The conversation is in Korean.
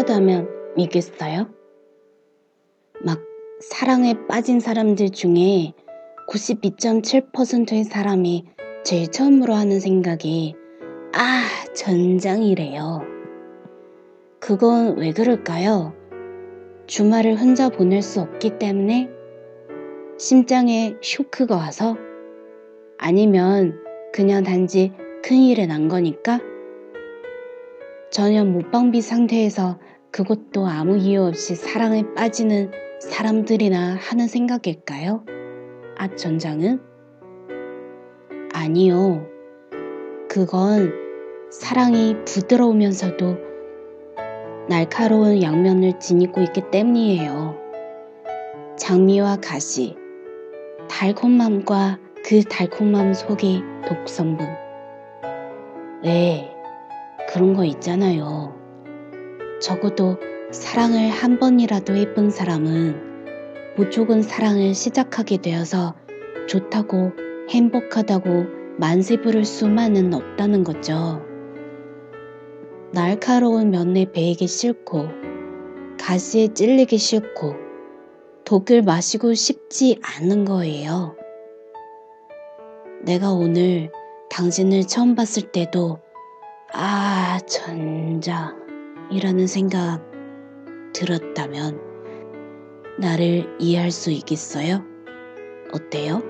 하셨다면 믿겠어요? 막 사랑에 빠진 사람들 중에 92.7%의 사람이 제일 처음으로 하는 생각이 아, 전장이래요. 그건 왜 그럴까요? 주말을 혼자 보낼 수 없기 때문에 심장에 쇼크가 와서 아니면 그냥 단지 큰일이 난 거니까 전혀 못방비 상태에서 그것도 아무 이유 없이 사랑에 빠지는 사람들이나 하는 생각일까요? 아, 전장은? 아니요. 그건 사랑이 부드러우면서도 날카로운 양면을 지니고 있기 때문이에요. 장미와 가시, 달콤함과 그 달콤함 속의 독성분. 왜, 그런 거 있잖아요. 적어도 사랑을 한 번이라도 해본 사람은 무조건 사랑을 시작하게 되어서 좋다고 행복하다고 만세 부를 수만은 없다는 거죠. 날카로운 면에 베이기 싫고 가시에 찔리기 싫고 독을 마시고 싶지 않은 거예요. 내가 오늘 당신을 처음 봤을 때도 아, 전자 이라는 생각 들었다면 나를 이해할 수 있겠어요? 어때요?